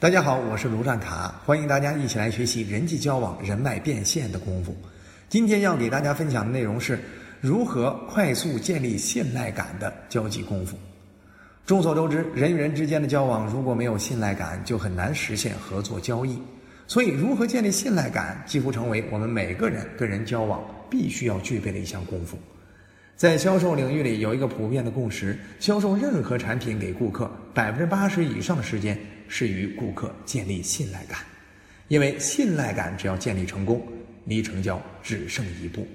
大家好，我是卢占卡，欢迎大家一起来学习人际交往、人脉变现的功夫。今天要给大家分享的内容是如何快速建立信赖感的交际功夫。众所周知，人与人之间的交往如果没有信赖感，就很难实现合作交易。所以，如何建立信赖感，几乎成为我们每个人跟人交往必须要具备的一项功夫。在销售领域里，有一个普遍的共识：销售任何产品给顾客，百分之八十以上的时间是与顾客建立信赖感。因为信赖感只要建立成功，离成交只剩一步。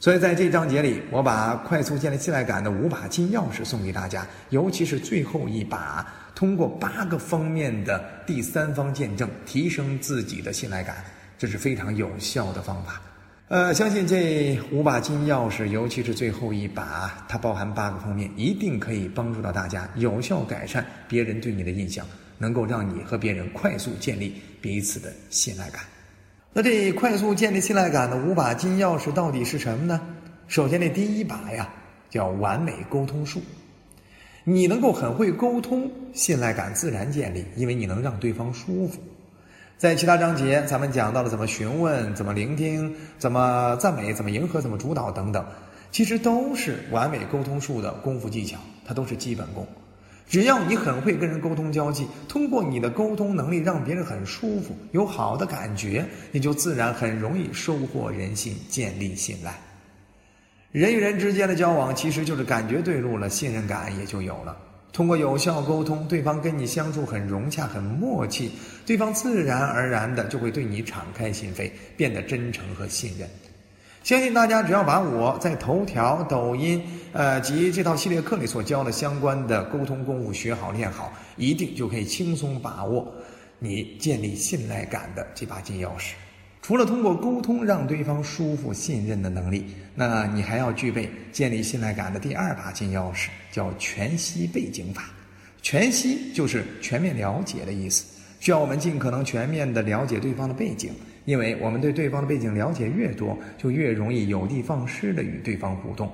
所以在这章节里，我把快速建立信赖感的五把金钥匙送给大家，尤其是最后一把，通过八个方面的第三方见证提升自己的信赖感，这是非常有效的方法。呃，相信这五把金钥匙，尤其是最后一把，它包含八个方面，一定可以帮助到大家有效改善别人对你的印象，能够让你和别人快速建立彼此的信赖感。那这快速建立信赖感的五把金钥匙到底是什么呢？首先，这第一把呀，叫完美沟通术。你能够很会沟通，信赖感自然建立，因为你能让对方舒服。在其他章节，咱们讲到了怎么询问、怎么聆听、怎么赞美、怎么迎合、怎么主导等等，其实都是完美沟通术的功夫技巧，它都是基本功。只要你很会跟人沟通交际，通过你的沟通能力让别人很舒服、有好的感觉，你就自然很容易收获人心、建立信赖。人与人之间的交往，其实就是感觉对路了，信任感也就有了。通过有效沟通，对方跟你相处很融洽、很默契，对方自然而然的就会对你敞开心扉，变得真诚和信任。相信大家只要把我在头条、抖音，呃及这套系列课里所教的相关的沟通功夫学好练好，一定就可以轻松把握你建立信赖感的这把金钥匙。除了通过沟通让对方舒服、信任的能力，那你还要具备建立信赖感的第二把金钥匙，叫全息背景法。全息就是全面了解的意思，需要我们尽可能全面的了解对方的背景，因为我们对对方的背景了解越多，就越容易有的放矢的与对方互动，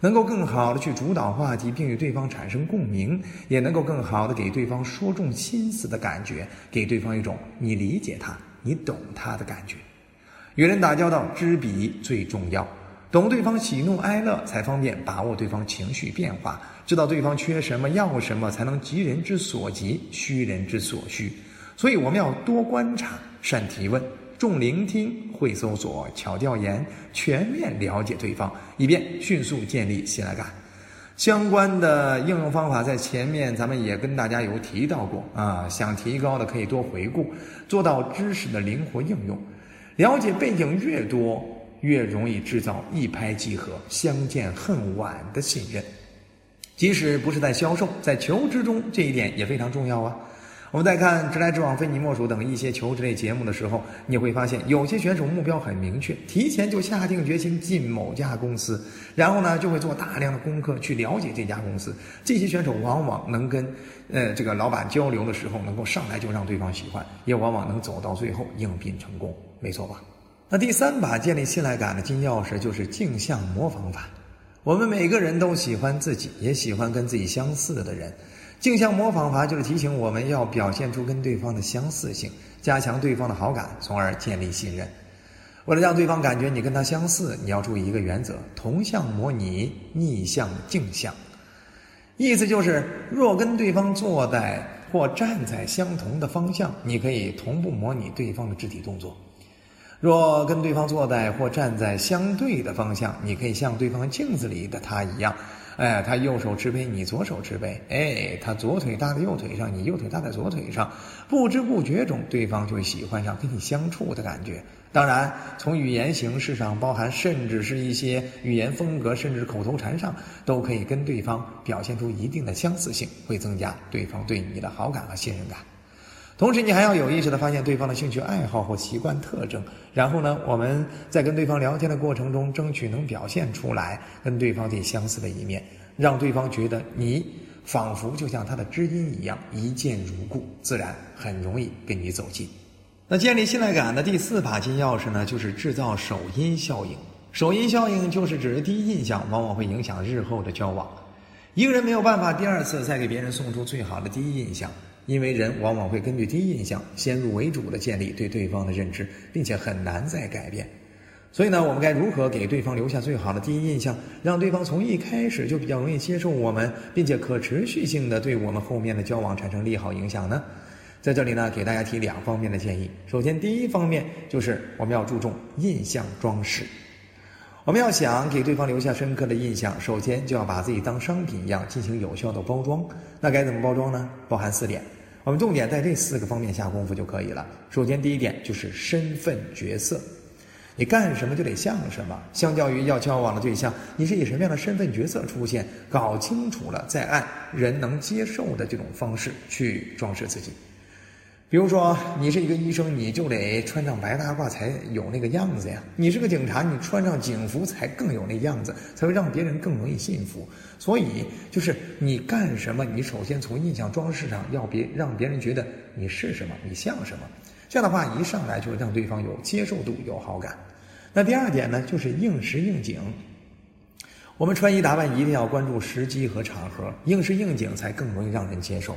能够更好的去主导话题，并与对方产生共鸣，也能够更好的给对方说中心思的感觉，给对方一种你理解他。你懂他的感觉，与人打交道，知彼最重要。懂对方喜怒哀乐，才方便把握对方情绪变化，知道对方缺什么要什么，才能急人之所急，虚人之所需。所以我们要多观察，善提问，重聆听，会搜索，巧调研，全面了解对方，以便迅速建立信赖感。相关的应用方法在前面咱们也跟大家有提到过啊，想提高的可以多回顾，做到知识的灵活应用，了解背景越多，越容易制造一拍即合、相见恨晚的信任。即使不是在销售，在求职中，这一点也非常重要啊。我们在看《直来直往非你莫属》等一些求职类节目的时候，你会发现有些选手目标很明确，提前就下定决心进某家公司，然后呢就会做大量的功课去了解这家公司。这些选手往往能跟呃这个老板交流的时候，能够上来就让对方喜欢，也往往能走到最后应聘成功，没错吧？那第三把建立信赖感的金钥匙就是镜像模仿法。我们每个人都喜欢自己，也喜欢跟自己相似的人。镜像模仿法就是提醒我们要表现出跟对方的相似性，加强对方的好感，从而建立信任。为了让对方感觉你跟他相似，你要注意一个原则：同向模拟，逆向镜像。意思就是，若跟对方坐在或站在相同的方向，你可以同步模拟对方的肢体动作；若跟对方坐在或站在相对的方向，你可以像对方镜子里的他一样。哎，他右手持杯，你左手持杯。哎，他左腿搭在右腿上，你右腿搭在左腿上。不知不觉中，对方就喜欢上跟你相处的感觉。当然，从语言形式上，包含甚至是一些语言风格，甚至口头禅上，都可以跟对方表现出一定的相似性，会增加对方对你的好感和信任感。同时，你还要有意识地发现对方的兴趣爱好或习惯特征，然后呢，我们在跟对方聊天的过程中，争取能表现出来跟对方最相似的一面，让对方觉得你仿佛就像他的知音一样，一见如故，自然很容易跟你走近。那建立信赖感的第四把金钥匙呢，就是制造首因效应。首因效应就是指第一印象往往会影响日后的交往。一个人没有办法第二次再给别人送出最好的第一印象。因为人往往会根据第一印象先入为主的建立对对方的认知，并且很难再改变。所以呢，我们该如何给对方留下最好的第一印象，让对方从一开始就比较容易接受我们，并且可持续性的对我们后面的交往产生利好影响呢？在这里呢，给大家提两方面的建议。首先，第一方面就是我们要注重印象装饰。我们要想给对方留下深刻的印象，首先就要把自己当商品一样进行有效的包装。那该怎么包装呢？包含四点，我们重点在这四个方面下功夫就可以了。首先，第一点就是身份角色。你干什么就得像什么。相较于要交往的对象，你是以什么样的身份角色出现？搞清楚了，再按人能接受的这种方式去装饰自己。比如说，你是一个医生，你就得穿上白大褂才有那个样子呀；你是个警察，你穿上警服才更有那样子，才会让别人更容易信服。所以，就是你干什么，你首先从印象装饰上要别让别人觉得你是什么，你像什么。这样的话，一上来就会让对方有接受度、有好感。那第二点呢，就是应时应景。我们穿衣打扮一定要关注时机和场合，应时应景才更容易让人接受。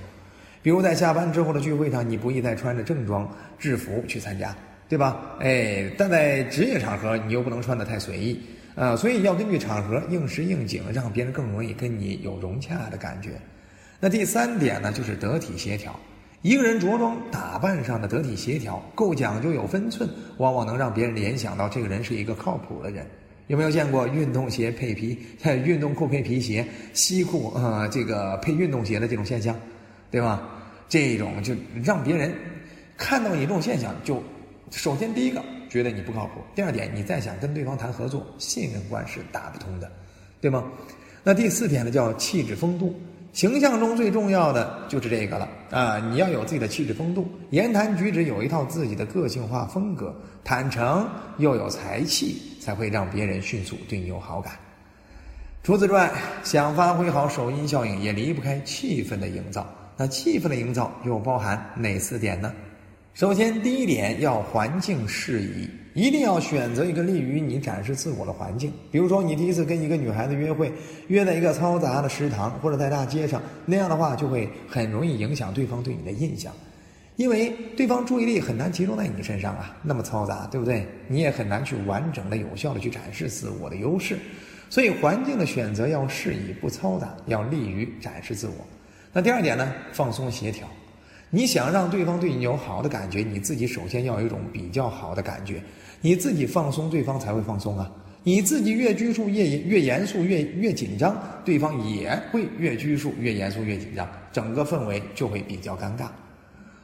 比如在下班之后的聚会上，你不宜再穿着正装制服去参加，对吧？哎，但在职业场合，你又不能穿得太随意啊，所以要根据场合应时应景，让别人更容易跟你有融洽的感觉。那第三点呢，就是得体协调。一个人着装打扮上的得体协调，够讲究有分寸，往往能让别人联想到这个人是一个靠谱的人。有没有见过运动鞋配皮、运动裤配皮鞋、西裤啊这个配运动鞋的这种现象，对吧？这种就让别人看到你这种现象，就首先第一个觉得你不靠谱，第二点你再想跟对方谈合作，信任关是打不通的，对吗？那第四点呢，叫气质风度。形象中最重要的就是这个了啊！你要有自己的气质风度，言谈举止有一套自己的个性化风格，坦诚又有才气，才会让别人迅速对你有好感。除此之外，想发挥好首因效应，也离不开气氛的营造。那气氛的营造又包含哪四点呢？首先，第一点要环境适宜，一定要选择一个利于你展示自我的环境。比如说，你第一次跟一个女孩子约会，约在一个嘈杂的食堂或者在大街上，那样的话就会很容易影响对方对你的印象，因为对方注意力很难集中在你身上啊，那么嘈杂，对不对？你也很难去完整的、有效的去展示自我的优势。所以，环境的选择要适宜，不嘈杂，要利于展示自我。那第二点呢？放松协调。你想让对方对你有好的感觉，你自己首先要有一种比较好的感觉，你自己放松，对方才会放松啊。你自己越拘束、越越严肃、越越紧张，对方也会越拘束、越严肃、越紧张，整个氛围就会比较尴尬。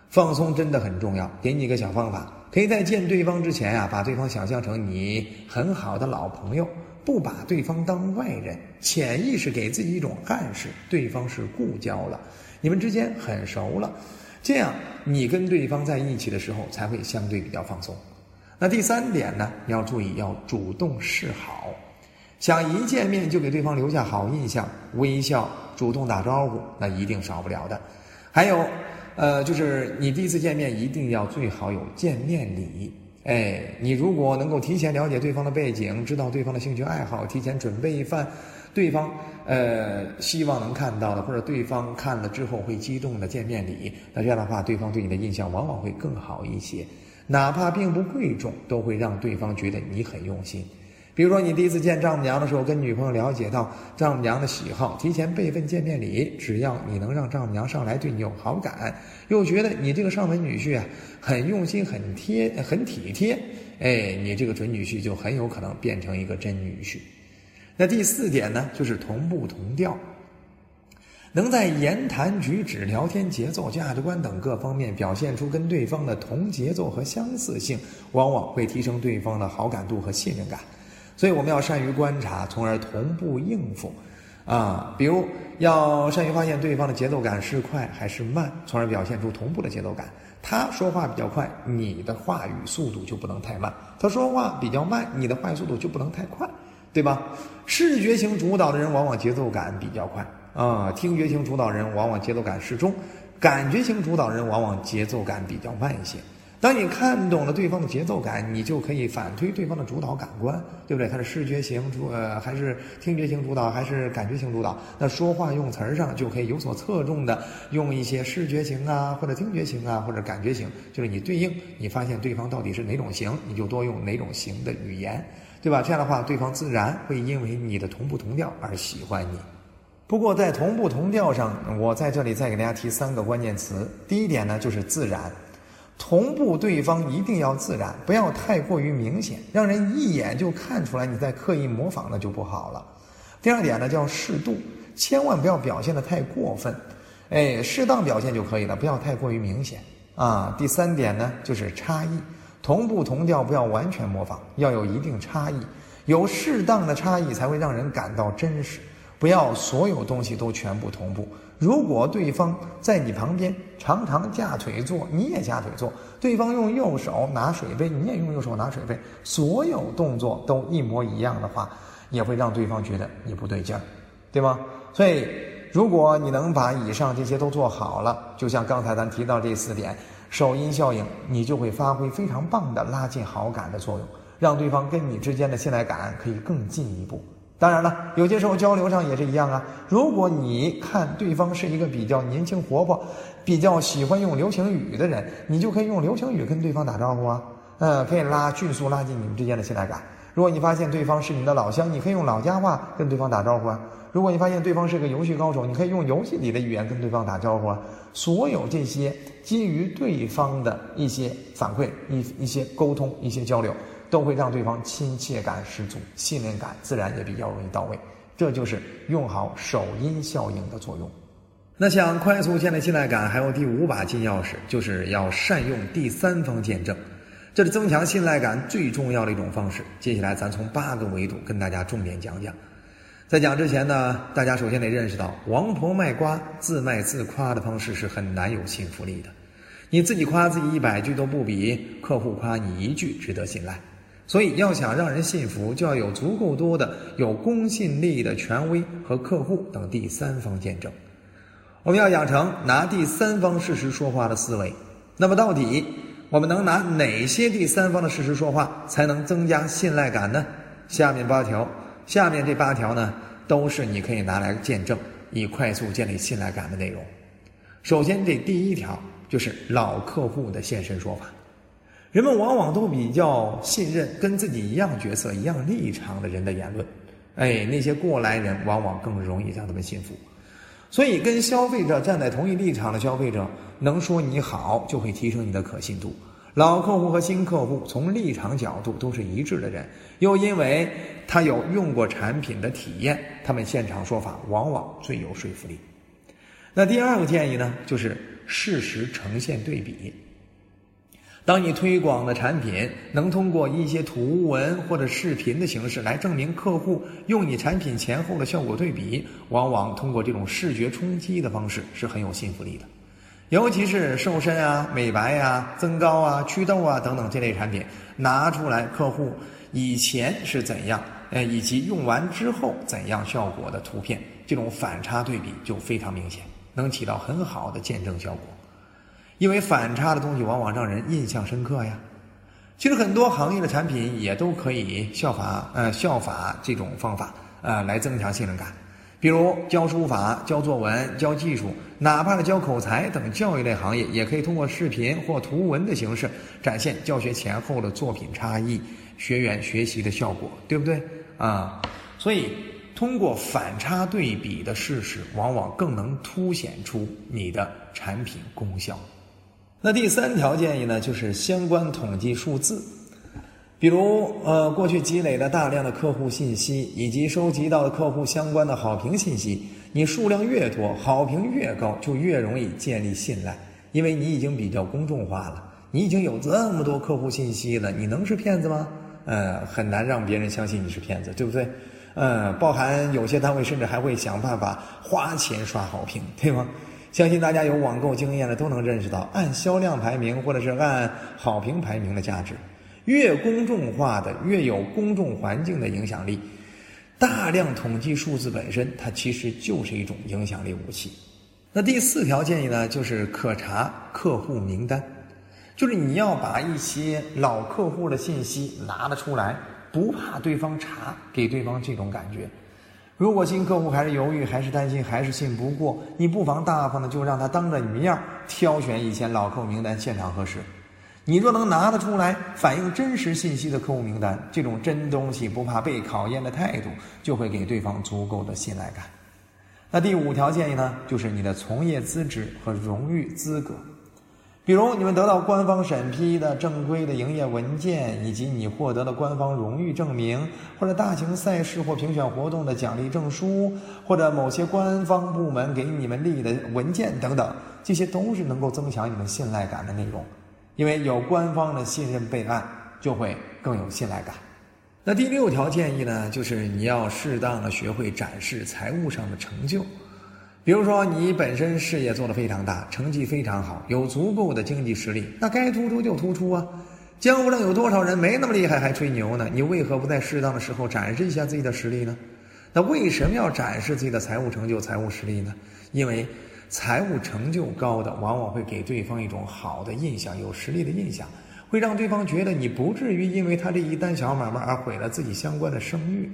放松真的很重要，给你一个小方法，可以在见对方之前啊，把对方想象成你很好的老朋友，不把对方当外人，潜意识给自己一种暗示，对方是故交了，你们之间很熟了。这样，你跟对方在一起的时候才会相对比较放松。那第三点呢，你要注意要主动示好，想一见面就给对方留下好印象，微笑、主动打招呼，那一定少不了的。还有，呃，就是你第一次见面一定要最好有见面礼。哎，你如果能够提前了解对方的背景，知道对方的兴趣爱好，提前准备一份。对方呃希望能看到的，或者对方看了之后会激动的见面礼，那这样的话，对方对你的印象往往会更好一些，哪怕并不贵重，都会让对方觉得你很用心。比如说，你第一次见丈母娘的时候，跟女朋友了解到丈母娘的喜好，提前备份见面礼，只要你能让丈母娘上来对你有好感，又觉得你这个上门女婿啊很用心、很贴、很体贴，哎，你这个准女婿就很有可能变成一个真女婿。那第四点呢，就是同步同调，能在言谈举止、聊天节奏、价值观等各方面表现出跟对方的同节奏和相似性，往往会提升对方的好感度和信任感。所以我们要善于观察，从而同步应付。啊，比如要善于发现对方的节奏感是快还是慢，从而表现出同步的节奏感。他说话比较快，你的话语速度就不能太慢；他说话比较慢，你的话语速度就不能太快。对吧？视觉型主导的人往往节奏感比较快啊，听觉型主导人往往节奏感适中，感觉型主导人往往节奏感比较慢一些。当你看懂了对方的节奏感，你就可以反推对方的主导感官，对不对？他是视觉型主呃，还是听觉型主导，还是感觉型主导？那说话用词儿上就可以有所侧重的用一些视觉型啊，或者听觉型啊，或者感觉型，就是你对应，你发现对方到底是哪种型，你就多用哪种型的语言，对吧？这样的话，对方自然会因为你的同步同调而喜欢你。不过在同步同调上，我在这里再给大家提三个关键词。第一点呢，就是自然。同步对方一定要自然，不要太过于明显，让人一眼就看出来你在刻意模仿，那就不好了。第二点呢，叫适度，千万不要表现的太过分，哎，适当表现就可以了，不要太过于明显啊。第三点呢，就是差异，同步同调不要完全模仿，要有一定差异，有适当的差异才会让人感到真实。不要所有东西都全部同步。如果对方在你旁边常常架腿坐，你也架腿坐；对方用右手拿水杯，你也用右手拿水杯，所有动作都一模一样的话，也会让对方觉得你不对劲儿，对吗？所以，如果你能把以上这些都做好了，就像刚才咱提到这四点，首因效应，你就会发挥非常棒的拉近好感的作用，让对方跟你之间的信赖感可以更进一步。当然了，有些时候交流上也是一样啊。如果你看对方是一个比较年轻活泼、比较喜欢用流行语的人，你就可以用流行语跟对方打招呼啊。嗯，可以拉迅速拉近你们之间的信赖感。如果你发现对方是你的老乡，你可以用老家话跟对方打招呼啊。如果你发现对方是个游戏高手，你可以用游戏里的语言跟对方打招呼啊。所有这些基于对方的一些反馈、一一些沟通、一些交流。都会让对方亲切感十足，信任感自然也比较容易到位。这就是用好首因效应的作用。那想快速建立信赖感，还有第五把金钥匙，就是要善用第三方见证，这是增强信赖感最重要的一种方式。接下来咱从八个维度跟大家重点讲讲。在讲之前呢，大家首先得认识到，王婆卖瓜、自卖自夸的方式是很难有信服力的。你自己夸自己一百句都不比客户夸你一句值得信赖。所以，要想让人信服，就要有足够多的有公信力的权威和客户等第三方见证。我们要养成拿第三方事实说话的思维。那么，到底我们能拿哪些第三方的事实说话，才能增加信赖感呢？下面八条，下面这八条呢，都是你可以拿来见证，以快速建立信赖感的内容。首先，这第一条就是老客户的现身说法。人们往往都比较信任跟自己一样角色、一样立场的人的言论，哎，那些过来人往往更容易让他们信服。所以，跟消费者站在同一立场的消费者能说你好，就会提升你的可信度。老客户和新客户从立场角度都是一致的人，又因为他有用过产品的体验，他们现场说法往往最有说服力。那第二个建议呢，就是事实呈现对比。当你推广的产品能通过一些图文或者视频的形式来证明客户用你产品前后的效果对比，往往通过这种视觉冲击的方式是很有信服力的。尤其是瘦身啊、美白啊、增高啊、祛痘啊等等这类产品，拿出来客户以前是怎样，呃，以及用完之后怎样效果的图片，这种反差对比就非常明显，能起到很好的见证效果。因为反差的东西往往让人印象深刻呀。其实很多行业的产品也都可以效法，呃，效法这种方法，呃，来增强信任感。比如教书法、教作文、教技术，哪怕是教口才等教育类行业，也可以通过视频或图文的形式展现教学前后的作品差异、学员学习的效果，对不对？啊，所以通过反差对比的事实，往往更能凸显出你的产品功效。那第三条建议呢，就是相关统计数字，比如呃过去积累了大量的客户信息，以及收集到的客户相关的好评信息。你数量越多，好评越高，就越容易建立信赖，因为你已经比较公众化了，你已经有这么多客户信息了，你能是骗子吗？呃，很难让别人相信你是骗子，对不对？嗯，包含有些单位甚至还会想办法花钱刷好评，对吗？相信大家有网购经验的都能认识到，按销量排名或者是按好评排名的价值，越公众化的越有公众环境的影响力。大量统计数字本身，它其实就是一种影响力武器。那第四条建议呢，就是可查客户名单。就是你要把一些老客户的信息拿了出来，不怕对方查，给对方这种感觉。如果新客户还是犹豫，还是担心，还是信不过，你不妨大方的就让他当着你面挑选以前老客户名单，现场核实。你若能拿得出来，反映真实信息的客户名单，这种真东西不怕被考验的态度，就会给对方足够的信赖感。那第五条建议呢，就是你的从业资质和荣誉资格。比如你们得到官方审批的正规的营业文件，以及你获得了官方荣誉证明，或者大型赛事或评选活动的奖励证书，或者某些官方部门给你们立的文件等等，这些都是能够增强你们信赖感的内容。因为有官方的信任备案，就会更有信赖感。那第六条建议呢，就是你要适当的学会展示财务上的成就。比如说，你本身事业做得非常大，成绩非常好，有足够的经济实力，那该突出就突出啊！江湖上有多少人没那么厉害还吹牛呢？你为何不在适当的时候展示一下自己的实力呢？那为什么要展示自己的财务成就、财务实力呢？因为财务成就高的，往往会给对方一种好的印象，有实力的印象，会让对方觉得你不至于因为他这一单小买卖而毁了自己相关的声誉。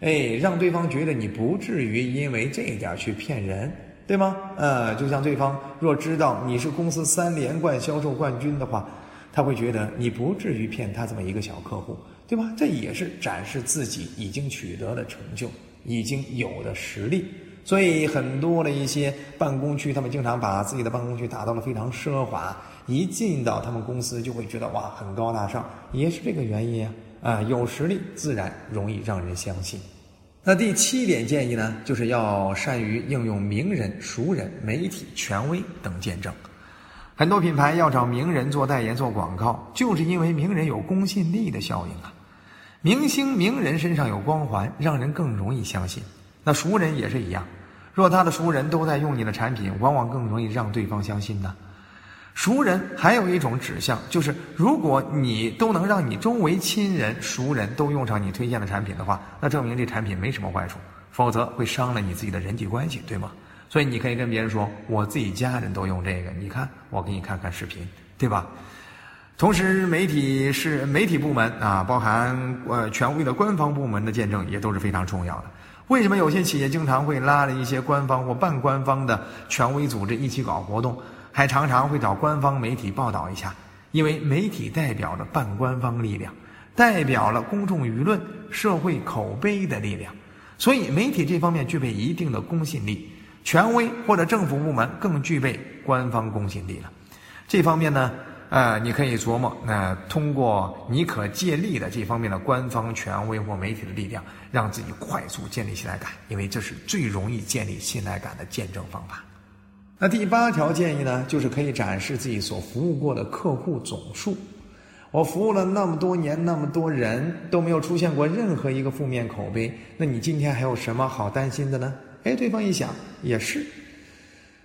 哎，让对方觉得你不至于因为这点去骗人，对吗？呃，就像对方若知道你是公司三连冠销售冠军的话，他会觉得你不至于骗他这么一个小客户，对吧？这也是展示自己已经取得的成就，已经有的实力。所以很多的一些办公区，他们经常把自己的办公区打造的非常奢华，一进到他们公司就会觉得哇，很高大上，也是这个原因啊。啊，有实力自然容易让人相信。那第七点建议呢，就是要善于应用名人、熟人、媒体、权威等见证。很多品牌要找名人做代言、做广告，就是因为名人有公信力的效应啊。明星、名人身上有光环，让人更容易相信。那熟人也是一样，若他的熟人都在用你的产品，往往更容易让对方相信呢。熟人还有一种指向，就是如果你都能让你周围亲人、熟人都用上你推荐的产品的话，那证明这产品没什么坏处，否则会伤了你自己的人际关系，对吗？所以你可以跟别人说，我自己家人都用这个，你看，我给你看看视频，对吧？同时，媒体是媒体部门啊，包含呃权威的官方部门的见证也都是非常重要的。为什么有些企业经常会拉了一些官方或半官方的权威组织一起搞活动？还常常会找官方媒体报道一下，因为媒体代表着半官方力量，代表了公众舆论、社会口碑的力量，所以媒体这方面具备一定的公信力。权威或者政府部门更具备官方公信力了。这方面呢，呃，你可以琢磨，那通过你可借力的这方面的官方权威或媒体的力量，让自己快速建立信赖感，因为这是最容易建立信赖感的见证方法。那第八条建议呢，就是可以展示自己所服务过的客户总数。我服务了那么多年，那么多人都没有出现过任何一个负面口碑，那你今天还有什么好担心的呢？哎，对方一想也是，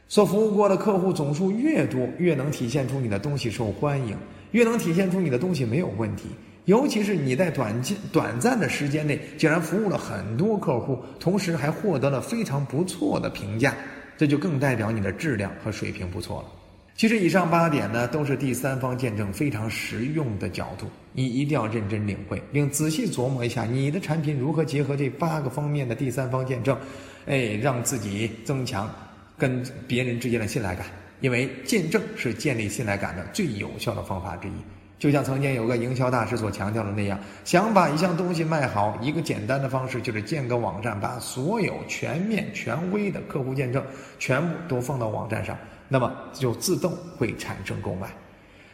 所服务过的客户总数越多，越能体现出你的东西受欢迎，越能体现出你的东西没有问题。尤其是你在短期短暂的时间内，竟然服务了很多客户，同时还获得了非常不错的评价。这就更代表你的质量和水平不错了。其实以上八点呢，都是第三方见证非常实用的角度，你一定要认真领会，并仔细琢磨一下你的产品如何结合这八个方面的第三方见证，哎，让自己增强跟别人之间的信赖感。因为见证是建立信赖感的最有效的方法之一。就像曾经有个营销大师所强调的那样，想把一项东西卖好，一个简单的方式就是建个网站，把所有全面、权威的客户见证全部都放到网站上，那么就自动会产生购买。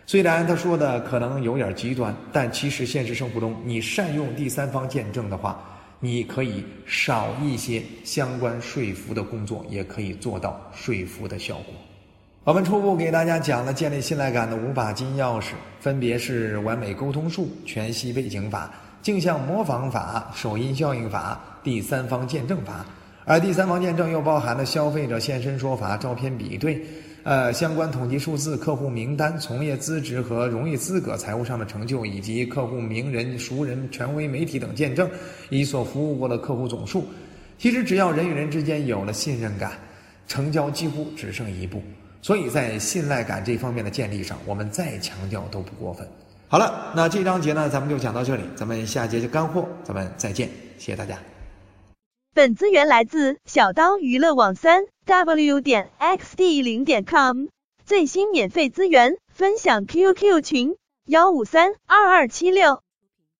虽然他说的可能有点极端，但其实现实生活中，你善用第三方见证的话，你可以少一些相关说服的工作，也可以做到说服的效果。我们初步给大家讲了建立信赖感的五把金钥匙，分别是完美沟通术、全息背景法、镜像模仿法、首因效应法、第三方见证法。而第三方见证又包含了消费者现身说法、照片比对、呃相关统计数字、客户名单、从业资质和荣誉资格、财务上的成就，以及客户名人、熟人、权威媒体等见证，以所服务过的客户总数。其实只要人与人之间有了信任感，成交几乎只剩一步。所以在信赖感这方面的建立上，我们再强调都不过分。好了，那这章节呢，咱们就讲到这里，咱们下节就干货，咱们再见，谢谢大家。本资源来自小刀娱乐网三 w 点 xd 零点 com 最新免费资源分享 QQ 群幺五三二二七六。